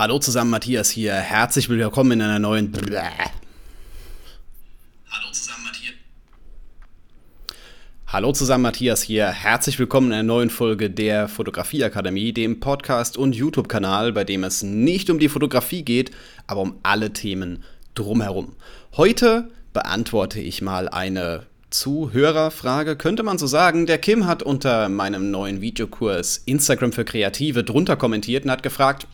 Hallo zusammen, Matthias hier. Herzlich willkommen in einer neuen. Hallo zusammen, Matthias. Hallo zusammen, Matthias hier. Herzlich willkommen in einer neuen Folge der Fotografieakademie, dem Podcast und YouTube-Kanal, bei dem es nicht um die Fotografie geht, aber um alle Themen drumherum. Heute beantworte ich mal eine Zuhörerfrage, könnte man so sagen. Der Kim hat unter meinem neuen Videokurs Instagram für Kreative drunter kommentiert und hat gefragt,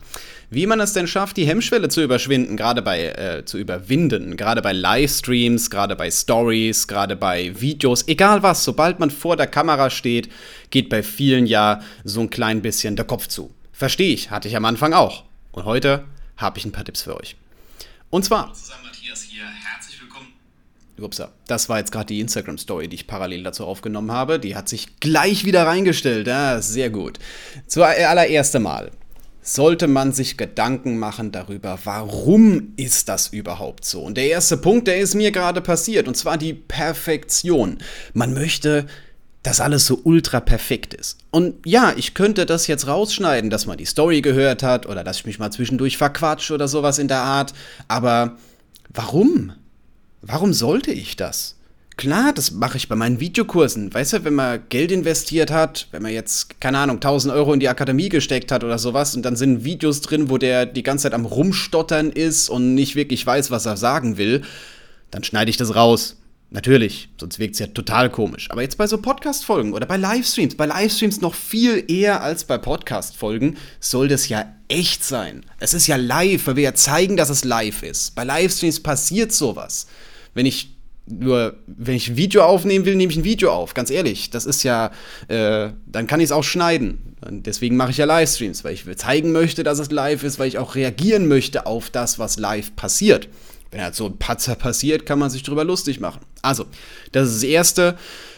wie man es denn schafft, die Hemmschwelle zu überwinden, gerade bei äh, zu überwinden, gerade bei Livestreams, gerade bei Stories, gerade bei Videos, egal was, sobald man vor der Kamera steht, geht bei vielen ja so ein klein bisschen der Kopf zu. Verstehe ich, hatte ich am Anfang auch. Und heute habe ich ein paar Tipps für euch. Und zwar. Zusammen Matthias hier, herzlich willkommen. Upsa, das war jetzt gerade die Instagram-Story, die ich parallel dazu aufgenommen habe. Die hat sich gleich wieder reingestellt. Ja, sehr gut. Zuallererst Mal sollte man sich Gedanken machen darüber, warum ist das überhaupt so? Und der erste Punkt, der ist mir gerade passiert, und zwar die Perfektion. Man möchte, dass alles so ultra perfekt ist. Und ja, ich könnte das jetzt rausschneiden, dass man die Story gehört hat oder dass ich mich mal zwischendurch verquatsche oder sowas in der Art, aber warum? Warum sollte ich das? Klar, das mache ich bei meinen Videokursen. Weißt du, wenn man Geld investiert hat, wenn man jetzt, keine Ahnung, 1000 Euro in die Akademie gesteckt hat oder sowas und dann sind Videos drin, wo der die ganze Zeit am Rumstottern ist und nicht wirklich weiß, was er sagen will, dann schneide ich das raus. Natürlich, sonst wirkt es ja total komisch. Aber jetzt bei so Podcast-Folgen oder bei Livestreams, bei Livestreams noch viel eher als bei Podcast-Folgen, soll das ja echt sein. Es ist ja live, weil wir ja zeigen, dass es live ist. Bei Livestreams passiert sowas. Wenn ich nur, wenn ich ein Video aufnehmen will, nehme ich ein Video auf. Ganz ehrlich, das ist ja, äh, dann kann ich es auch schneiden. Und deswegen mache ich ja Livestreams, weil ich zeigen möchte, dass es live ist, weil ich auch reagieren möchte auf das, was live passiert. Wenn halt so ein Patzer passiert, kann man sich drüber lustig machen. Also, das ist das Erste.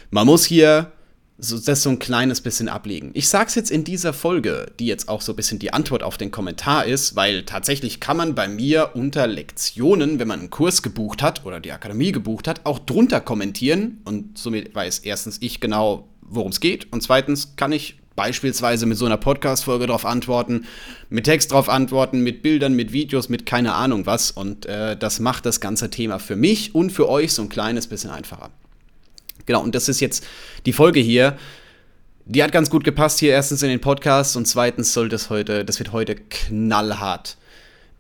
Man muss hier so, das so ein kleines bisschen ablegen. Ich sag's jetzt in dieser Folge, die jetzt auch so ein bisschen die Antwort auf den Kommentar ist, weil tatsächlich kann man bei mir unter Lektionen, wenn man einen Kurs gebucht hat oder die Akademie gebucht hat, auch drunter kommentieren und somit weiß erstens ich genau, worum es geht und zweitens kann ich beispielsweise mit so einer Podcast-Folge darauf antworten, mit Text darauf antworten, mit Bildern, mit Videos, mit keine Ahnung was und äh, das macht das ganze Thema für mich und für euch so ein kleines bisschen einfacher. Genau, und das ist jetzt die Folge hier. Die hat ganz gut gepasst hier erstens in den Podcast und zweitens soll das heute, das wird heute knallhart.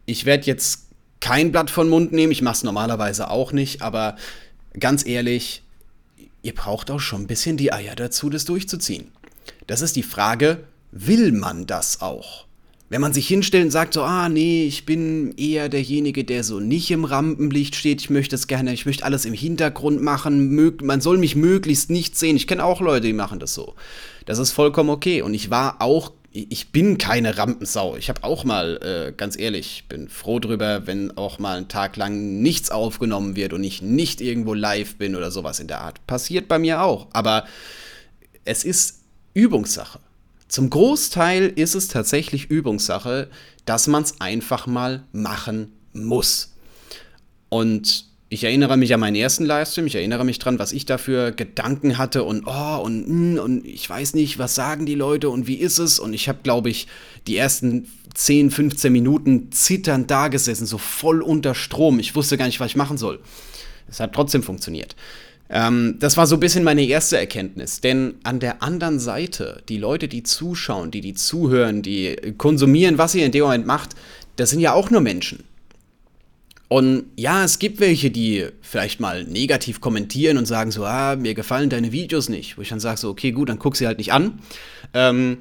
Ich werde jetzt kein Blatt von Mund nehmen, ich mache es normalerweise auch nicht, aber ganz ehrlich, ihr braucht auch schon ein bisschen die Eier dazu, das durchzuziehen. Das ist die Frage, will man das auch? Wenn man sich hinstellt und sagt so, ah nee, ich bin eher derjenige, der so nicht im Rampenlicht steht, ich möchte es gerne, ich möchte alles im Hintergrund machen, man soll mich möglichst nicht sehen. Ich kenne auch Leute, die machen das so. Das ist vollkommen okay. Und ich war auch, ich bin keine Rampensau. Ich habe auch mal, äh, ganz ehrlich, bin froh drüber, wenn auch mal ein Tag lang nichts aufgenommen wird und ich nicht irgendwo live bin oder sowas in der Art. Passiert bei mir auch. Aber es ist Übungssache. Zum Großteil ist es tatsächlich Übungssache, dass man es einfach mal machen muss. Und ich erinnere mich an meinen ersten Livestream, ich erinnere mich dran, was ich dafür Gedanken hatte und oh und hm, und ich weiß nicht, was sagen die Leute und wie ist es und ich habe glaube ich die ersten 10, 15 Minuten zitternd da gesessen, so voll unter Strom. Ich wusste gar nicht, was ich machen soll. Es hat trotzdem funktioniert. Ähm, das war so ein bisschen meine erste Erkenntnis. Denn an der anderen Seite, die Leute, die zuschauen, die die zuhören, die konsumieren, was ihr in dem Moment macht, das sind ja auch nur Menschen. Und ja, es gibt welche, die vielleicht mal negativ kommentieren und sagen so, ah, mir gefallen deine Videos nicht. Wo ich dann sage so, okay, gut, dann guck sie halt nicht an. Ähm,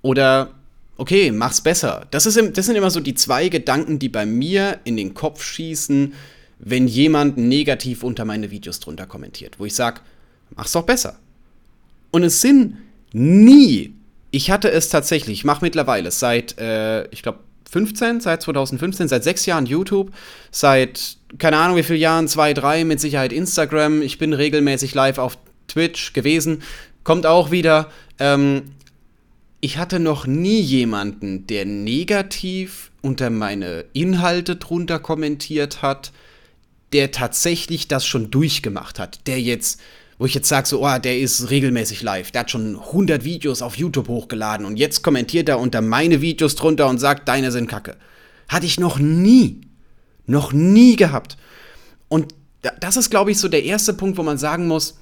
oder, okay, mach's besser. Das, ist, das sind immer so die zwei Gedanken, die bei mir in den Kopf schießen, wenn jemand negativ unter meine Videos drunter kommentiert, wo ich sage, mach's doch besser. Und es sind nie, ich hatte es tatsächlich, ich mache mittlerweile seit, äh, ich glaube, 15, seit 2015, seit sechs Jahren YouTube, seit keine Ahnung wie viele Jahren, zwei, drei, mit Sicherheit Instagram. Ich bin regelmäßig live auf Twitch gewesen, kommt auch wieder. Ähm, ich hatte noch nie jemanden, der negativ unter meine Inhalte drunter kommentiert hat, der tatsächlich das schon durchgemacht hat, der jetzt, wo ich jetzt sage, so, oh, der ist regelmäßig live, der hat schon 100 Videos auf YouTube hochgeladen und jetzt kommentiert er unter meine Videos drunter und sagt, deine sind kacke. Hatte ich noch nie. Noch nie gehabt. Und das ist, glaube ich, so der erste Punkt, wo man sagen muss,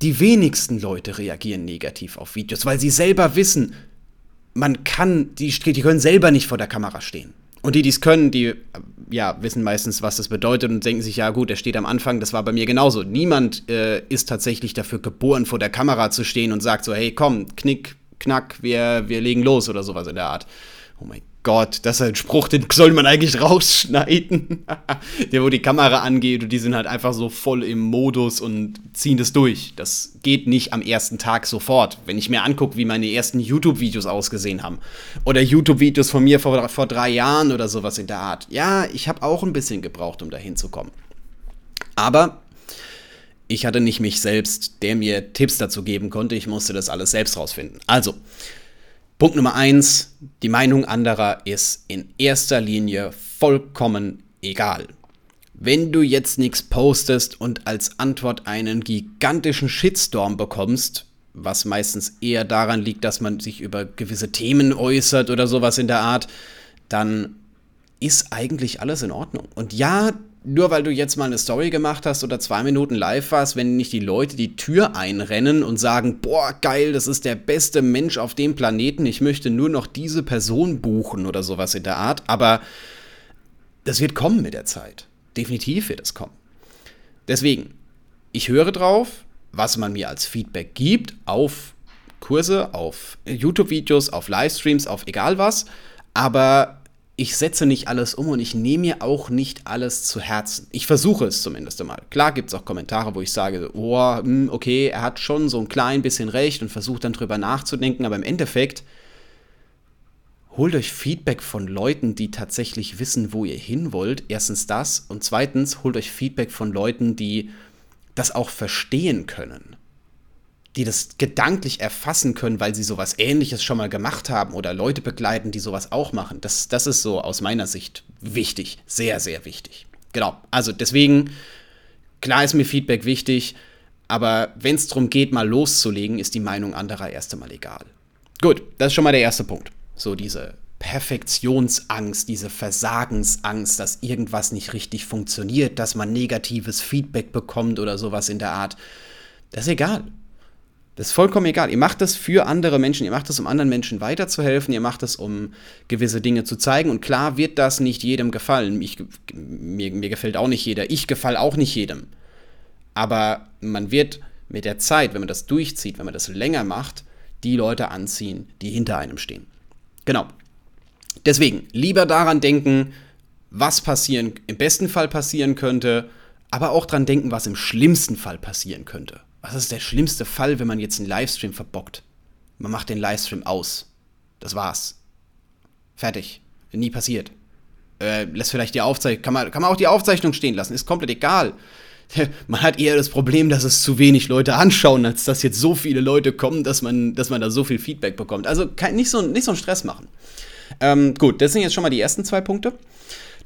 die wenigsten Leute reagieren negativ auf Videos, weil sie selber wissen, man kann, die, die können selber nicht vor der Kamera stehen. Und die, die es können, die ja, wissen meistens, was das bedeutet und denken sich, ja gut, er steht am Anfang, das war bei mir genauso. Niemand äh, ist tatsächlich dafür geboren, vor der Kamera zu stehen und sagt so, hey, komm, knick, knack, wir, wir legen los oder sowas in der Art. Oh mein Gott, das ist ein Spruch, den soll man eigentlich rausschneiden. der, wo die Kamera angeht und die sind halt einfach so voll im Modus und ziehen das durch. Das geht nicht am ersten Tag sofort. Wenn ich mir angucke, wie meine ersten YouTube-Videos ausgesehen haben. Oder YouTube-Videos von mir vor, vor drei Jahren oder sowas in der Art. Ja, ich habe auch ein bisschen gebraucht, um da hinzukommen. Aber ich hatte nicht mich selbst, der mir Tipps dazu geben konnte. Ich musste das alles selbst rausfinden. Also, Punkt Nummer eins, die Meinung anderer ist in erster Linie vollkommen egal. Wenn du jetzt nichts postest und als Antwort einen gigantischen Shitstorm bekommst, was meistens eher daran liegt, dass man sich über gewisse Themen äußert oder sowas in der Art, dann ist eigentlich alles in Ordnung. Und ja, nur weil du jetzt mal eine Story gemacht hast oder zwei Minuten live warst, wenn nicht die Leute die Tür einrennen und sagen, boah, geil, das ist der beste Mensch auf dem Planeten, ich möchte nur noch diese Person buchen oder sowas in der Art, aber das wird kommen mit der Zeit. Definitiv wird es kommen. Deswegen, ich höre drauf, was man mir als Feedback gibt auf Kurse, auf YouTube-Videos, auf Livestreams, auf egal was, aber ich setze nicht alles um und ich nehme mir auch nicht alles zu Herzen. Ich versuche es zumindest einmal. Klar gibt es auch Kommentare, wo ich sage, oh, hm, okay, er hat schon so ein klein bisschen recht und versucht dann drüber nachzudenken, aber im Endeffekt holt euch Feedback von Leuten, die tatsächlich wissen, wo ihr hin wollt. Erstens das und zweitens holt euch Feedback von Leuten, die das auch verstehen können die das gedanklich erfassen können, weil sie sowas ähnliches schon mal gemacht haben oder Leute begleiten, die sowas auch machen. Das, das ist so aus meiner Sicht wichtig. Sehr, sehr wichtig. Genau. Also deswegen, klar ist mir Feedback wichtig, aber wenn es darum geht, mal loszulegen, ist die Meinung anderer erst einmal egal. Gut, das ist schon mal der erste Punkt. So diese Perfektionsangst, diese Versagensangst, dass irgendwas nicht richtig funktioniert, dass man negatives Feedback bekommt oder sowas in der Art. Das ist egal. Das ist vollkommen egal. Ihr macht das für andere Menschen, ihr macht das, um anderen Menschen weiterzuhelfen, ihr macht das, um gewisse Dinge zu zeigen. Und klar wird das nicht jedem gefallen. Ich, mir, mir gefällt auch nicht jeder. Ich gefall auch nicht jedem. Aber man wird mit der Zeit, wenn man das durchzieht, wenn man das länger macht, die Leute anziehen, die hinter einem stehen. Genau. Deswegen lieber daran denken, was passieren, im besten Fall passieren könnte, aber auch daran denken, was im schlimmsten Fall passieren könnte. Was ist der schlimmste Fall, wenn man jetzt einen Livestream verbockt? Man macht den Livestream aus. Das war's. Fertig. Nie passiert. Äh, lässt vielleicht die Aufzeichnung. Kann man, kann man auch die Aufzeichnung stehen lassen. Ist komplett egal. Man hat eher das Problem, dass es zu wenig Leute anschauen, als dass jetzt so viele Leute kommen, dass man, dass man da so viel Feedback bekommt. Also kein, nicht, so, nicht so einen Stress machen. Ähm, gut, das sind jetzt schon mal die ersten zwei Punkte.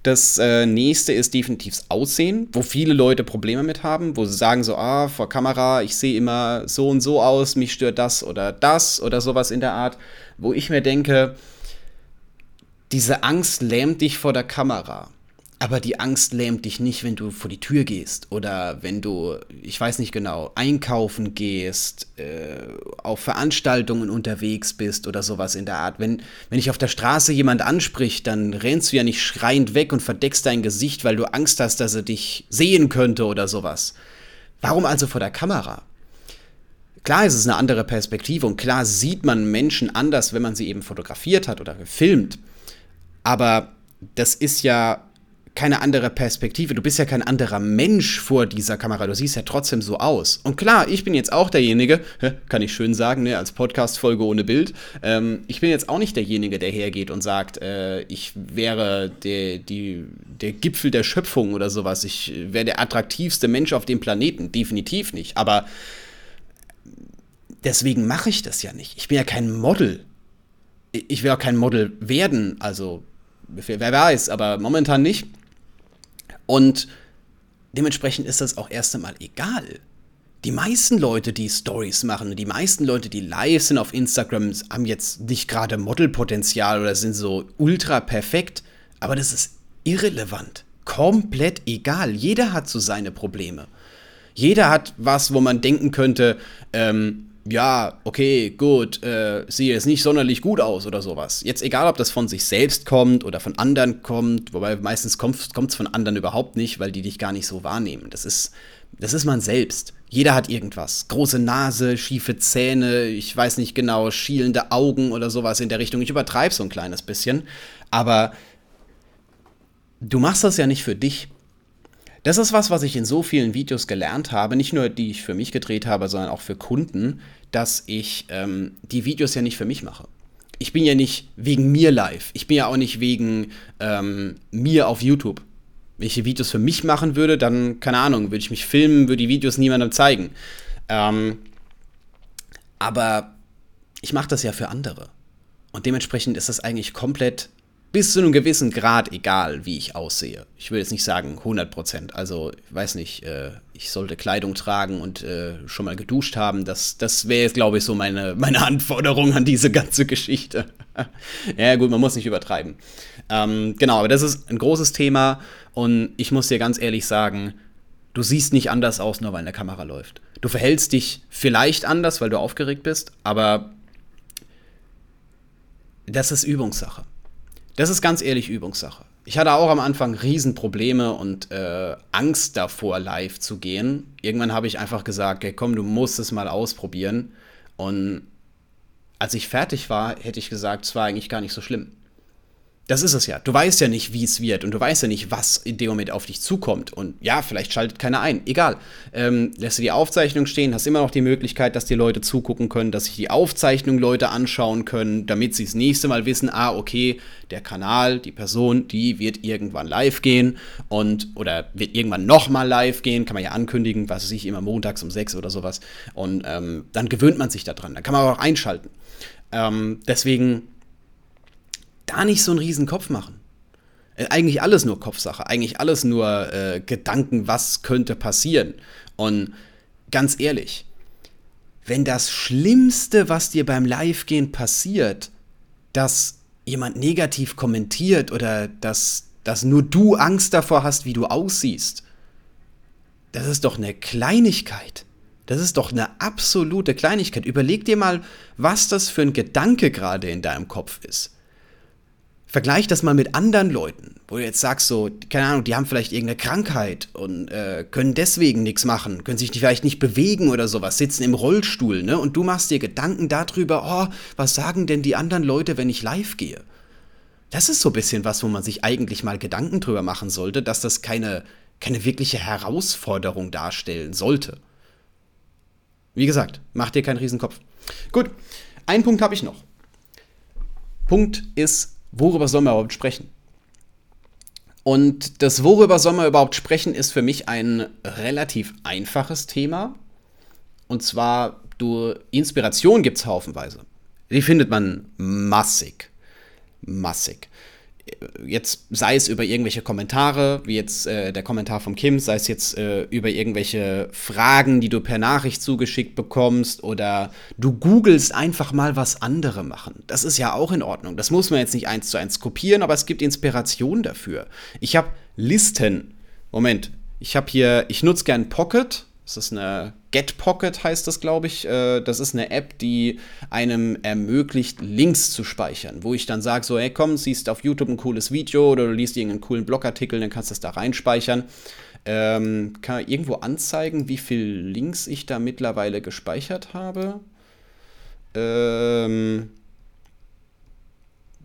Das äh, nächste ist definitiv das Aussehen, wo viele Leute Probleme mit haben, wo sie sagen so, ah, vor Kamera, ich sehe immer so und so aus, mich stört das oder das oder sowas in der Art, wo ich mir denke, diese Angst lähmt dich vor der Kamera. Aber die Angst lähmt dich nicht, wenn du vor die Tür gehst oder wenn du, ich weiß nicht genau, einkaufen gehst, äh, auf Veranstaltungen unterwegs bist oder sowas in der Art. Wenn, wenn dich auf der Straße jemand anspricht, dann rennst du ja nicht schreiend weg und verdeckst dein Gesicht, weil du Angst hast, dass er dich sehen könnte oder sowas. Warum also vor der Kamera? Klar ist es eine andere Perspektive und klar sieht man Menschen anders, wenn man sie eben fotografiert hat oder gefilmt. Aber das ist ja keine andere Perspektive. Du bist ja kein anderer Mensch vor dieser Kamera. Du siehst ja trotzdem so aus. Und klar, ich bin jetzt auch derjenige, kann ich schön sagen, ne, als Podcast-Folge ohne Bild. Ähm, ich bin jetzt auch nicht derjenige, der hergeht und sagt, äh, ich wäre der, die, der Gipfel der Schöpfung oder sowas. Ich wäre der attraktivste Mensch auf dem Planeten. Definitiv nicht. Aber deswegen mache ich das ja nicht. Ich bin ja kein Model. Ich will auch kein Model werden. Also, wer weiß, aber momentan nicht. Und dementsprechend ist das auch erst einmal egal. die meisten Leute, die Stories machen, die meisten Leute, die live sind auf Instagram, haben jetzt nicht gerade Modelpotenzial oder sind so ultra perfekt, aber das ist irrelevant. Komplett egal. Jeder hat so seine Probleme. Jeder hat was, wo man denken könnte, ähm, ja, okay, gut, äh, sieht jetzt nicht sonderlich gut aus oder sowas. Jetzt egal, ob das von sich selbst kommt oder von anderen kommt, wobei meistens kommt es von anderen überhaupt nicht, weil die dich gar nicht so wahrnehmen. Das ist, das ist man selbst. Jeder hat irgendwas. Große Nase, schiefe Zähne, ich weiß nicht genau, schielende Augen oder sowas in der Richtung. Ich übertreibe so ein kleines bisschen. Aber du machst das ja nicht für dich. Das ist was, was ich in so vielen Videos gelernt habe, nicht nur die ich für mich gedreht habe, sondern auch für Kunden, dass ich ähm, die Videos ja nicht für mich mache. Ich bin ja nicht wegen mir live. Ich bin ja auch nicht wegen ähm, mir auf YouTube. Wenn ich die Videos für mich machen würde, dann, keine Ahnung, würde ich mich filmen, würde die Videos niemandem zeigen. Ähm, aber ich mache das ja für andere. Und dementsprechend ist das eigentlich komplett bis zu einem gewissen Grad egal, wie ich aussehe. Ich will jetzt nicht sagen 100 Prozent. Also, ich weiß nicht, äh, ich sollte Kleidung tragen und äh, schon mal geduscht haben. Das, das wäre jetzt, glaube ich, so meine, meine Anforderung an diese ganze Geschichte. ja, gut, man muss nicht übertreiben. Ähm, genau, aber das ist ein großes Thema und ich muss dir ganz ehrlich sagen, du siehst nicht anders aus, nur weil eine Kamera läuft. Du verhältst dich vielleicht anders, weil du aufgeregt bist, aber das ist Übungssache. Das ist ganz ehrlich Übungssache. Ich hatte auch am Anfang Riesenprobleme und äh, Angst davor, live zu gehen. Irgendwann habe ich einfach gesagt, hey, komm, du musst es mal ausprobieren. Und als ich fertig war, hätte ich gesagt, es war eigentlich gar nicht so schlimm. Das ist es ja. Du weißt ja nicht, wie es wird und du weißt ja nicht, was in dem Moment auf dich zukommt. Und ja, vielleicht schaltet keiner ein. Egal. Ähm, lässt du die Aufzeichnung stehen, hast immer noch die Möglichkeit, dass die Leute zugucken können, dass sich die Aufzeichnung Leute anschauen können, damit sie das nächste Mal wissen, ah, okay, der Kanal, die Person, die wird irgendwann live gehen und oder wird irgendwann nochmal live gehen, kann man ja ankündigen, was weiß ich, immer montags um sechs oder sowas. Und ähm, dann gewöhnt man sich daran. Dann kann man auch einschalten. Ähm, deswegen da nicht so einen riesen Kopf machen. Äh, eigentlich alles nur Kopfsache, eigentlich alles nur äh, Gedanken, was könnte passieren. Und ganz ehrlich, wenn das Schlimmste, was dir beim Live-Gehen passiert, dass jemand negativ kommentiert oder dass, dass nur du Angst davor hast, wie du aussiehst, das ist doch eine Kleinigkeit. Das ist doch eine absolute Kleinigkeit. Überleg dir mal, was das für ein Gedanke gerade in deinem Kopf ist. Vergleich das mal mit anderen Leuten, wo du jetzt sagst, so, keine Ahnung, die haben vielleicht irgendeine Krankheit und äh, können deswegen nichts machen, können sich vielleicht nicht bewegen oder sowas, sitzen im Rollstuhl, ne? Und du machst dir Gedanken darüber, oh, was sagen denn die anderen Leute, wenn ich live gehe? Das ist so ein bisschen was, wo man sich eigentlich mal Gedanken drüber machen sollte, dass das keine, keine wirkliche Herausforderung darstellen sollte. Wie gesagt, mach dir keinen Riesenkopf. Gut, einen Punkt habe ich noch. Punkt ist worüber soll man überhaupt sprechen? Und das Worüber soll man überhaupt sprechen, ist für mich ein relativ einfaches Thema. Und zwar, du, Inspiration gibt es haufenweise. Die findet man massig. Massig jetzt sei es über irgendwelche Kommentare, wie jetzt äh, der Kommentar vom Kim, sei es jetzt äh, über irgendwelche Fragen, die du per Nachricht zugeschickt bekommst oder du googelst einfach mal, was andere machen. Das ist ja auch in Ordnung. Das muss man jetzt nicht eins zu eins kopieren, aber es gibt Inspiration dafür. Ich habe Listen. Moment, ich habe hier, ich nutze gern Pocket das ist eine Get Pocket heißt das, glaube ich. Äh, das ist eine App, die einem ermöglicht, Links zu speichern, wo ich dann sage, so, hey komm, siehst auf YouTube ein cooles Video oder du liest irgendeinen coolen Blogartikel, dann kannst du das da reinspeichern. Ähm, kann irgendwo anzeigen, wie viele Links ich da mittlerweile gespeichert habe. Ähm,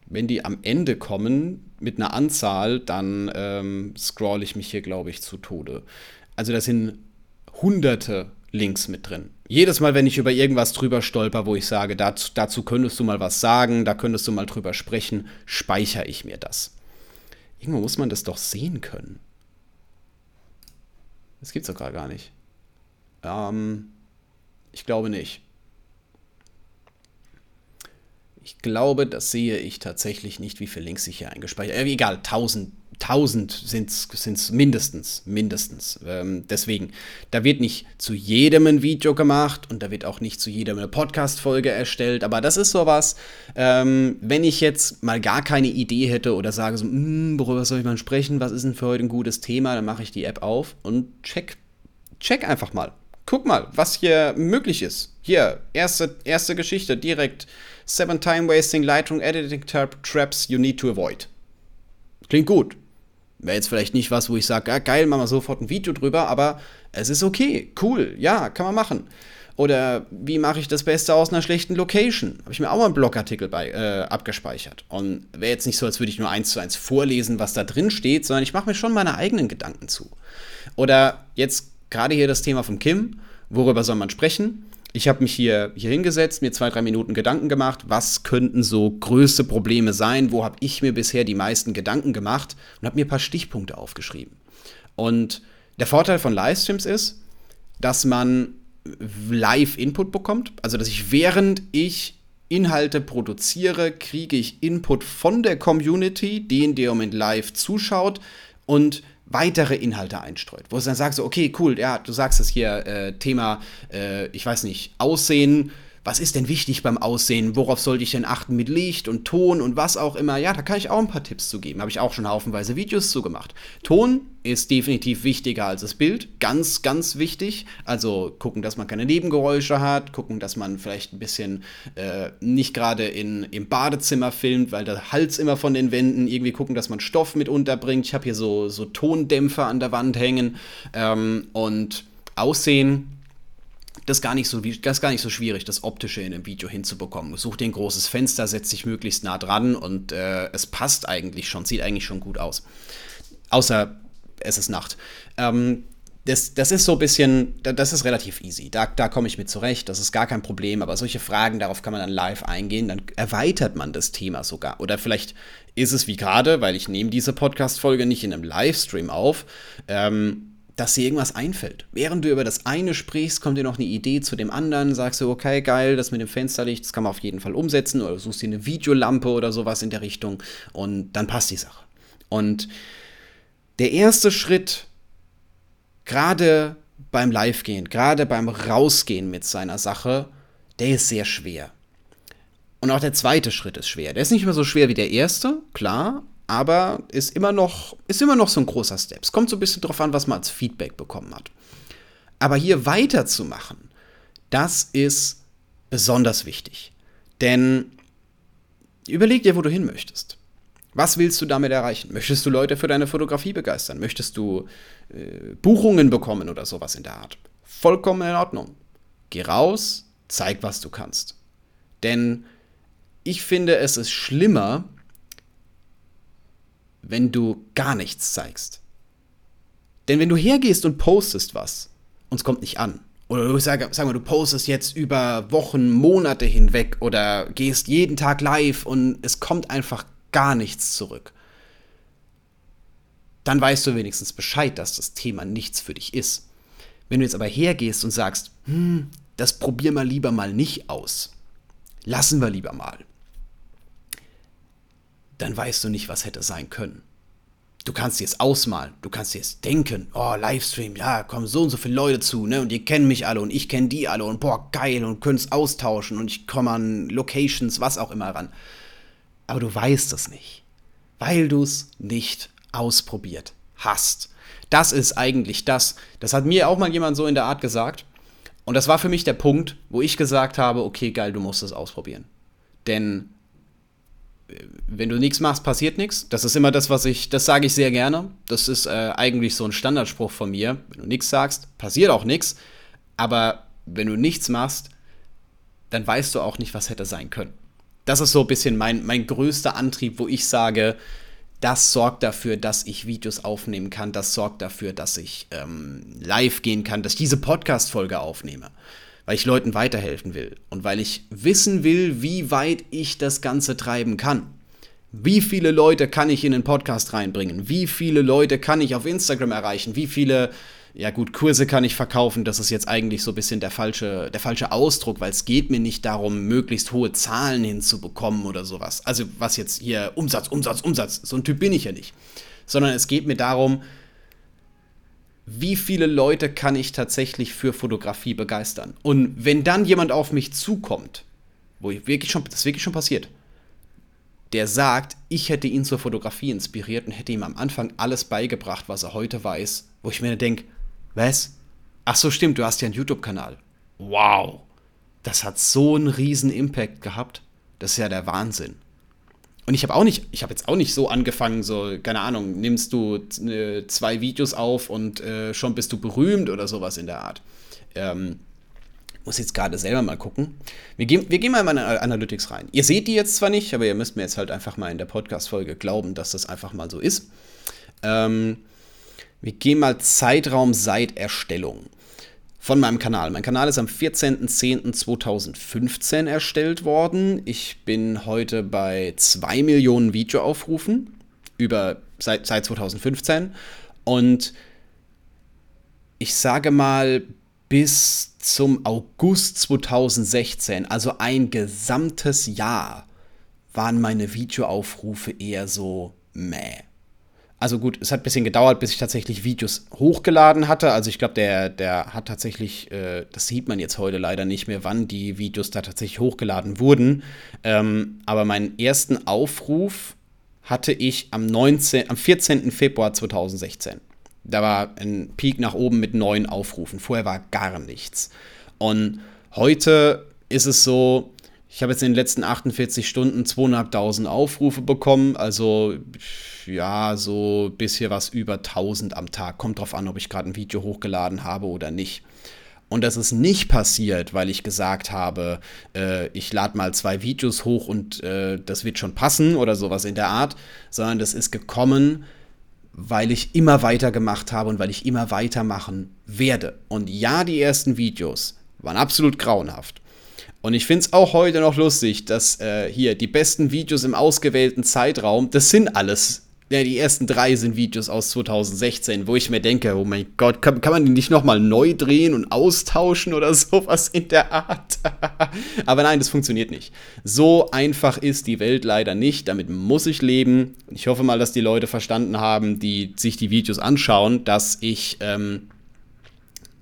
wenn die am Ende kommen mit einer Anzahl, dann ähm, scroll ich mich hier, glaube ich, zu Tode. Also das sind hunderte Links mit drin. Jedes Mal, wenn ich über irgendwas drüber stolper, wo ich sage, dazu, dazu könntest du mal was sagen, da könntest du mal drüber sprechen, speichere ich mir das. Irgendwo muss man das doch sehen können. Das gibt's doch gerade gar nicht. Ähm, ich glaube nicht. Ich glaube, das sehe ich tatsächlich nicht, wie viele Links ich hier eingespeichert habe. Äh, egal, tausend 1000 sind es mindestens, mindestens. Ähm, deswegen, da wird nicht zu jedem ein Video gemacht und da wird auch nicht zu jedem eine Podcast-Folge erstellt, aber das ist sowas, ähm, wenn ich jetzt mal gar keine Idee hätte oder sage so, hm, worüber soll ich mal sprechen, was ist denn für heute ein gutes Thema, dann mache ich die App auf und check, check einfach mal. Guck mal, was hier möglich ist. Hier, erste, erste Geschichte, direkt. Seven Time Wasting Lightroom Editing Traps you need to avoid. Klingt gut Wäre jetzt vielleicht nicht was, wo ich sage, ja, geil, machen wir sofort ein Video drüber, aber es ist okay, cool, ja, kann man machen. Oder wie mache ich das Beste aus einer schlechten Location? Habe ich mir auch mal einen Blogartikel bei, äh, abgespeichert. Und wäre jetzt nicht so, als würde ich nur eins zu eins vorlesen, was da drin steht, sondern ich mache mir schon meine eigenen Gedanken zu. Oder jetzt gerade hier das Thema von Kim, worüber soll man sprechen? Ich habe mich hier, hier hingesetzt, mir zwei, drei Minuten Gedanken gemacht, was könnten so größte Probleme sein, wo habe ich mir bisher die meisten Gedanken gemacht und habe mir ein paar Stichpunkte aufgeschrieben. Und der Vorteil von Livestreams ist, dass man Live-Input bekommt, also dass ich während ich Inhalte produziere, kriege ich Input von der Community, die in dem Moment live zuschaut und weitere Inhalte einstreut, wo es dann sagt so, okay, cool, ja, du sagst es hier, äh, Thema, äh, ich weiß nicht, Aussehen, was ist denn wichtig beim Aussehen? Worauf sollte ich denn achten mit Licht und Ton und was auch immer? Ja, da kann ich auch ein paar Tipps zu geben. Habe ich auch schon haufenweise Videos zu gemacht. Ton ist definitiv wichtiger als das Bild. Ganz, ganz wichtig. Also gucken, dass man keine Nebengeräusche hat, gucken, dass man vielleicht ein bisschen äh, nicht gerade im Badezimmer filmt, weil der Hals immer von den Wänden. Irgendwie gucken, dass man Stoff mit unterbringt. Ich habe hier so, so Tondämpfer an der Wand hängen. Ähm, und Aussehen das ist gar nicht so, das gar nicht so schwierig, das Optische in einem Video hinzubekommen. Such dir ein großes Fenster, setz dich möglichst nah dran und äh, es passt eigentlich schon, sieht eigentlich schon gut aus. Außer es ist Nacht. Ähm, das, das ist so ein bisschen, das ist relativ easy. Da, da komme ich mit zurecht, das ist gar kein Problem. Aber solche Fragen, darauf kann man dann live eingehen, dann erweitert man das Thema sogar. Oder vielleicht ist es wie gerade, weil ich nehme diese Podcast-Folge nicht in einem Livestream auf, ähm, dass dir irgendwas einfällt. Während du über das eine sprichst, kommt dir noch eine Idee zu dem anderen, sagst du, okay, geil, das mit dem Fensterlicht, das kann man auf jeden Fall umsetzen, oder suchst dir eine Videolampe oder sowas in der Richtung und dann passt die Sache. Und der erste Schritt, gerade beim Live-Gehen, gerade beim Rausgehen mit seiner Sache, der ist sehr schwer. Und auch der zweite Schritt ist schwer. Der ist nicht mehr so schwer wie der erste, klar, aber ist immer noch, ist immer noch so ein großer Step. Es kommt so ein bisschen drauf an, was man als Feedback bekommen hat. Aber hier weiterzumachen, das ist besonders wichtig. Denn überleg dir, wo du hin möchtest. Was willst du damit erreichen? Möchtest du Leute für deine Fotografie begeistern? Möchtest du äh, Buchungen bekommen oder sowas in der Art? Vollkommen in Ordnung. Geh raus, zeig, was du kannst. Denn ich finde, es ist schlimmer, wenn du gar nichts zeigst. Denn wenn du hergehst und postest was und es kommt nicht an, oder du sag, sag mal, du postest jetzt über Wochen, Monate hinweg oder gehst jeden Tag live und es kommt einfach gar nichts zurück, dann weißt du wenigstens Bescheid, dass das Thema nichts für dich ist. Wenn du jetzt aber hergehst und sagst, hm, das probier mal lieber mal nicht aus, lassen wir lieber mal, dann weißt du nicht, was hätte sein können. Du kannst dir es ausmalen, du kannst dir es denken, oh, Livestream, ja, kommen so und so viele Leute zu, ne, und die kennen mich alle und ich kenne die alle und boah, geil und können es austauschen und ich komme an Locations, was auch immer ran. Aber du weißt es nicht, weil du es nicht ausprobiert hast. Das ist eigentlich das. Das hat mir auch mal jemand so in der Art gesagt. Und das war für mich der Punkt, wo ich gesagt habe, okay, geil, du musst es ausprobieren. Denn wenn du nichts machst, passiert nichts. Das ist immer das, was ich, das sage ich sehr gerne. Das ist äh, eigentlich so ein Standardspruch von mir. Wenn du nichts sagst, passiert auch nichts. Aber wenn du nichts machst, dann weißt du auch nicht, was hätte sein können. Das ist so ein bisschen mein, mein größter Antrieb, wo ich sage, das sorgt dafür, dass ich Videos aufnehmen kann. Das sorgt dafür, dass ich ähm, live gehen kann, dass ich diese Podcast-Folge aufnehme weil ich Leuten weiterhelfen will und weil ich wissen will, wie weit ich das Ganze treiben kann. Wie viele Leute kann ich in den Podcast reinbringen? Wie viele Leute kann ich auf Instagram erreichen? Wie viele, ja gut, Kurse kann ich verkaufen? Das ist jetzt eigentlich so ein bisschen der falsche, der falsche Ausdruck, weil es geht mir nicht darum, möglichst hohe Zahlen hinzubekommen oder sowas. Also was jetzt hier Umsatz, Umsatz, Umsatz, so ein Typ bin ich ja nicht. sondern es geht mir darum, wie viele Leute kann ich tatsächlich für Fotografie begeistern? Und wenn dann jemand auf mich zukommt, wo ich wirklich schon, das ist wirklich schon passiert, der sagt, ich hätte ihn zur Fotografie inspiriert und hätte ihm am Anfang alles beigebracht, was er heute weiß, wo ich mir denke, was? Ach so, stimmt, du hast ja einen YouTube-Kanal. Wow, das hat so einen riesen Impact gehabt. Das ist ja der Wahnsinn. Und ich habe auch nicht, ich habe jetzt auch nicht so angefangen, so, keine Ahnung, nimmst du äh, zwei Videos auf und äh, schon bist du berühmt oder sowas in der Art. Ähm, muss jetzt gerade selber mal gucken. Wir gehen, wir gehen mal in meine Analytics rein. Ihr seht die jetzt zwar nicht, aber ihr müsst mir jetzt halt einfach mal in der Podcast-Folge glauben, dass das einfach mal so ist. Ähm, wir gehen mal Zeitraum seit Erstellung von meinem Kanal. Mein Kanal ist am 14.10.2015 erstellt worden. Ich bin heute bei 2 Millionen Videoaufrufen über, seit, seit 2015. Und ich sage mal, bis zum August 2016, also ein gesamtes Jahr, waren meine Videoaufrufe eher so meh. Also gut, es hat ein bisschen gedauert, bis ich tatsächlich Videos hochgeladen hatte. Also ich glaube, der, der hat tatsächlich, äh, das sieht man jetzt heute leider nicht mehr, wann die Videos da tatsächlich hochgeladen wurden. Ähm, aber meinen ersten Aufruf hatte ich am, 19, am 14. Februar 2016. Da war ein Peak nach oben mit neun Aufrufen. Vorher war gar nichts. Und heute ist es so, ich habe jetzt in den letzten 48 Stunden 2.500 Aufrufe bekommen. Also ja, so bisher was über 1000 am Tag. Kommt drauf an, ob ich gerade ein Video hochgeladen habe oder nicht. Und das ist nicht passiert, weil ich gesagt habe, äh, ich lade mal zwei Videos hoch und äh, das wird schon passen oder sowas in der Art, sondern das ist gekommen, weil ich immer weiter gemacht habe und weil ich immer weitermachen werde. Und ja, die ersten Videos waren absolut grauenhaft. Und ich finde es auch heute noch lustig, dass äh, hier die besten Videos im ausgewählten Zeitraum, das sind alles ja, die ersten drei sind Videos aus 2016, wo ich mir denke, oh mein Gott, kann, kann man die nicht nochmal neu drehen und austauschen oder sowas in der Art? Aber nein, das funktioniert nicht. So einfach ist die Welt leider nicht. Damit muss ich leben. Ich hoffe mal, dass die Leute verstanden haben, die sich die Videos anschauen, dass ich ähm,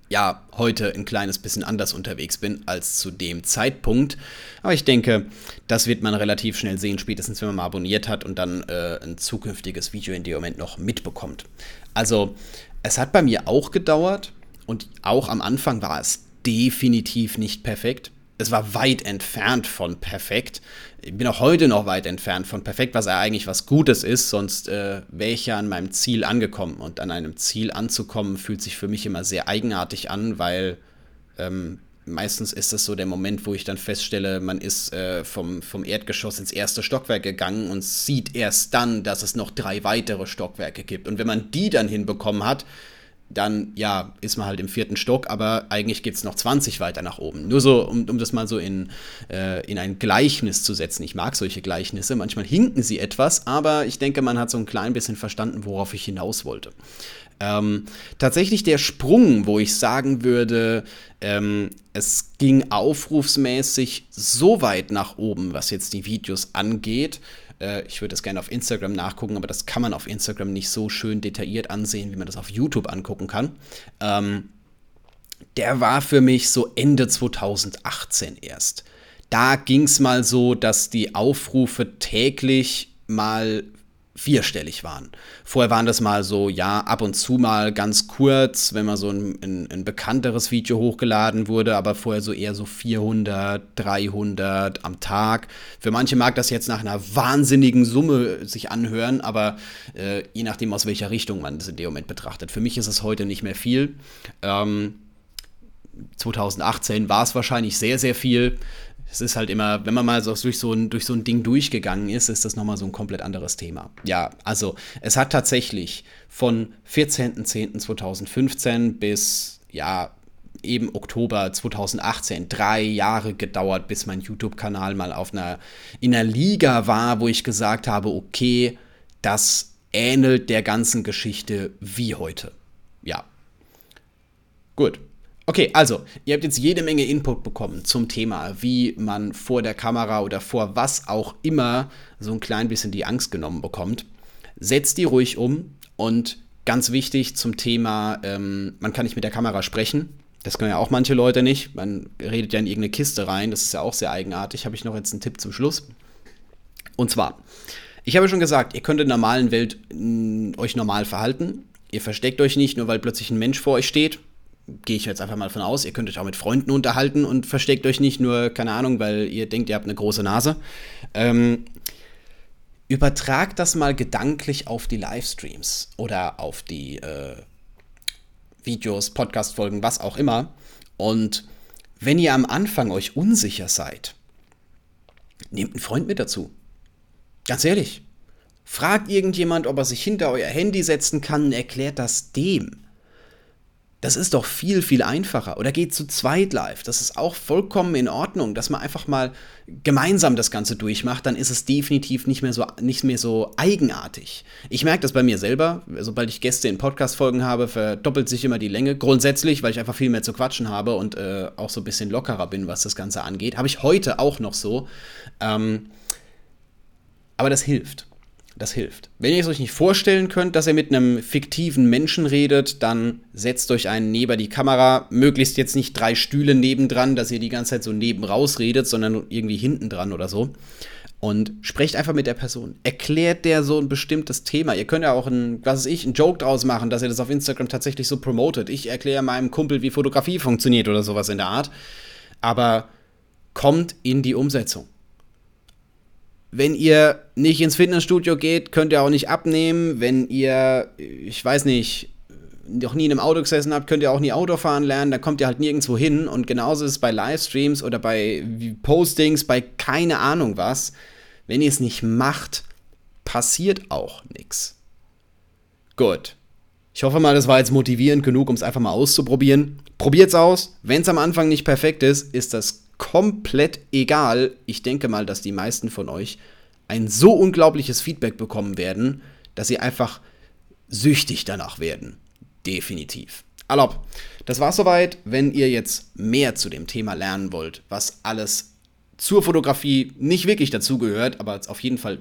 ja, heute ein kleines bisschen anders unterwegs bin als zu dem Zeitpunkt. Aber ich denke, das wird man relativ schnell sehen, spätestens wenn man mal abonniert hat und dann äh, ein zukünftiges Video in dem Moment noch mitbekommt. Also, es hat bei mir auch gedauert und auch am Anfang war es definitiv nicht perfekt es war weit entfernt von perfekt. Ich bin auch heute noch weit entfernt von perfekt, was ja eigentlich was Gutes ist, sonst äh, wäre ich ja an meinem Ziel angekommen. Und an einem Ziel anzukommen, fühlt sich für mich immer sehr eigenartig an, weil ähm, meistens ist es so der Moment, wo ich dann feststelle, man ist äh, vom, vom Erdgeschoss ins erste Stockwerk gegangen und sieht erst dann, dass es noch drei weitere Stockwerke gibt. Und wenn man die dann hinbekommen hat, dann ja, ist man halt im vierten Stock, aber eigentlich gibt es noch 20 weiter nach oben. Nur so, um, um das mal so in, äh, in ein Gleichnis zu setzen. Ich mag solche Gleichnisse. Manchmal hinken sie etwas, aber ich denke, man hat so ein klein bisschen verstanden, worauf ich hinaus wollte. Ähm, tatsächlich der Sprung, wo ich sagen würde, ähm, es ging aufrufsmäßig so weit nach oben, was jetzt die Videos angeht, äh, ich würde es gerne auf Instagram nachgucken, aber das kann man auf Instagram nicht so schön detailliert ansehen, wie man das auf YouTube angucken kann. Ähm, der war für mich so Ende 2018 erst. Da ging es mal so, dass die Aufrufe täglich mal vierstellig waren. Vorher waren das mal so, ja, ab und zu mal ganz kurz, wenn mal so ein, ein, ein, bekannteres Video hochgeladen wurde, aber vorher so eher so 400, 300 am Tag. Für manche mag das jetzt nach einer wahnsinnigen Summe sich anhören, aber äh, je nachdem, aus welcher Richtung man das in dem Moment betrachtet. Für mich ist es heute nicht mehr viel. Ähm, 2018 war es wahrscheinlich sehr, sehr viel es ist halt immer, wenn man mal so durch so ein, durch so ein Ding durchgegangen ist, ist das nochmal so ein komplett anderes Thema. Ja, also es hat tatsächlich von 14.10.2015 bis, ja, eben Oktober 2018 drei Jahre gedauert, bis mein YouTube-Kanal mal auf einer, in einer Liga war, wo ich gesagt habe, okay, das ähnelt der ganzen Geschichte wie heute. Ja. Gut. Okay, also, ihr habt jetzt jede Menge Input bekommen zum Thema, wie man vor der Kamera oder vor was auch immer so ein klein bisschen die Angst genommen bekommt. setzt die ruhig um und ganz wichtig zum Thema, ähm, man kann nicht mit der Kamera sprechen. Das können ja auch manche Leute nicht. Man redet ja in irgendeine Kiste rein. Das ist ja auch sehr eigenartig. Habe ich noch jetzt einen Tipp zum Schluss. Und zwar, ich habe schon gesagt, ihr könnt in der normalen Welt mh, euch normal verhalten. Ihr versteckt euch nicht, nur weil plötzlich ein Mensch vor euch steht. Gehe ich jetzt einfach mal von aus. Ihr könnt euch auch mit Freunden unterhalten und versteckt euch nicht nur, keine Ahnung, weil ihr denkt, ihr habt eine große Nase. Ähm, übertragt das mal gedanklich auf die Livestreams oder auf die äh, Videos, Podcast-Folgen, was auch immer. Und wenn ihr am Anfang euch unsicher seid, nehmt einen Freund mit dazu. Ganz ehrlich. Fragt irgendjemand, ob er sich hinter euer Handy setzen kann, erklärt das dem. Das ist doch viel, viel einfacher. Oder geht zu zweit live. Das ist auch vollkommen in Ordnung, dass man einfach mal gemeinsam das Ganze durchmacht. Dann ist es definitiv nicht mehr so, nicht mehr so eigenartig. Ich merke das bei mir selber. Sobald ich Gäste in Podcast-Folgen habe, verdoppelt sich immer die Länge. Grundsätzlich, weil ich einfach viel mehr zu quatschen habe und äh, auch so ein bisschen lockerer bin, was das Ganze angeht. Habe ich heute auch noch so. Ähm, aber das hilft das hilft. Wenn ihr es euch nicht vorstellen könnt, dass ihr mit einem fiktiven Menschen redet, dann setzt euch einen neben die Kamera. Möglichst jetzt nicht drei Stühle nebendran, dass ihr die ganze Zeit so neben raus redet, sondern irgendwie hinten dran oder so. Und sprecht einfach mit der Person. Erklärt der so ein bestimmtes Thema. Ihr könnt ja auch ein, was weiß ich, einen Joke draus machen, dass ihr das auf Instagram tatsächlich so promotet. Ich erkläre meinem Kumpel, wie Fotografie funktioniert oder sowas in der Art. Aber kommt in die Umsetzung wenn ihr nicht ins Fitnessstudio geht, könnt ihr auch nicht abnehmen. Wenn ihr, ich weiß nicht, noch nie in einem Auto gesessen habt, könnt ihr auch nie Auto fahren lernen. Da kommt ihr halt nirgendwo hin. Und genauso ist es bei Livestreams oder bei Postings, bei keine Ahnung was. Wenn ihr es nicht macht, passiert auch nichts. Gut. Ich hoffe mal, das war jetzt motivierend genug, um es einfach mal auszuprobieren. Probiert's aus. Wenn es am Anfang nicht perfekt ist, ist das komplett egal. Ich denke mal, dass die meisten von euch ein so unglaubliches Feedback bekommen werden, dass sie einfach süchtig danach werden. Definitiv. Allob, das war's soweit. Wenn ihr jetzt mehr zu dem Thema lernen wollt, was alles zur Fotografie nicht wirklich dazugehört, aber auf jeden Fall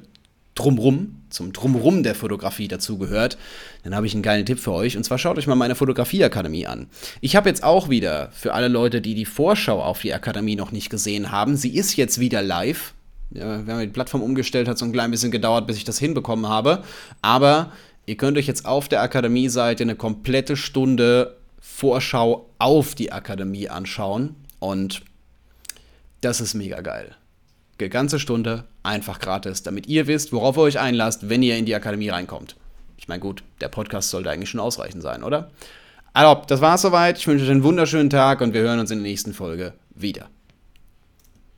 drumrum, zum Drumrum der Fotografie dazugehört, dann habe ich einen geilen Tipp für euch. Und zwar schaut euch mal meine Fotografieakademie an. Ich habe jetzt auch wieder, für alle Leute, die die Vorschau auf die Akademie noch nicht gesehen haben, sie ist jetzt wieder live. Ja, wir haben die Plattform umgestellt, hat so ein klein bisschen gedauert, bis ich das hinbekommen habe. Aber ihr könnt euch jetzt auf der Akademie-Seite eine komplette Stunde Vorschau auf die Akademie anschauen. Und das ist mega geil ganze Stunde einfach gratis, damit ihr wisst, worauf ihr euch einlasst, wenn ihr in die Akademie reinkommt. Ich meine, gut, der Podcast sollte eigentlich schon ausreichend sein, oder? Also, das war's soweit. Ich wünsche euch einen wunderschönen Tag und wir hören uns in der nächsten Folge wieder.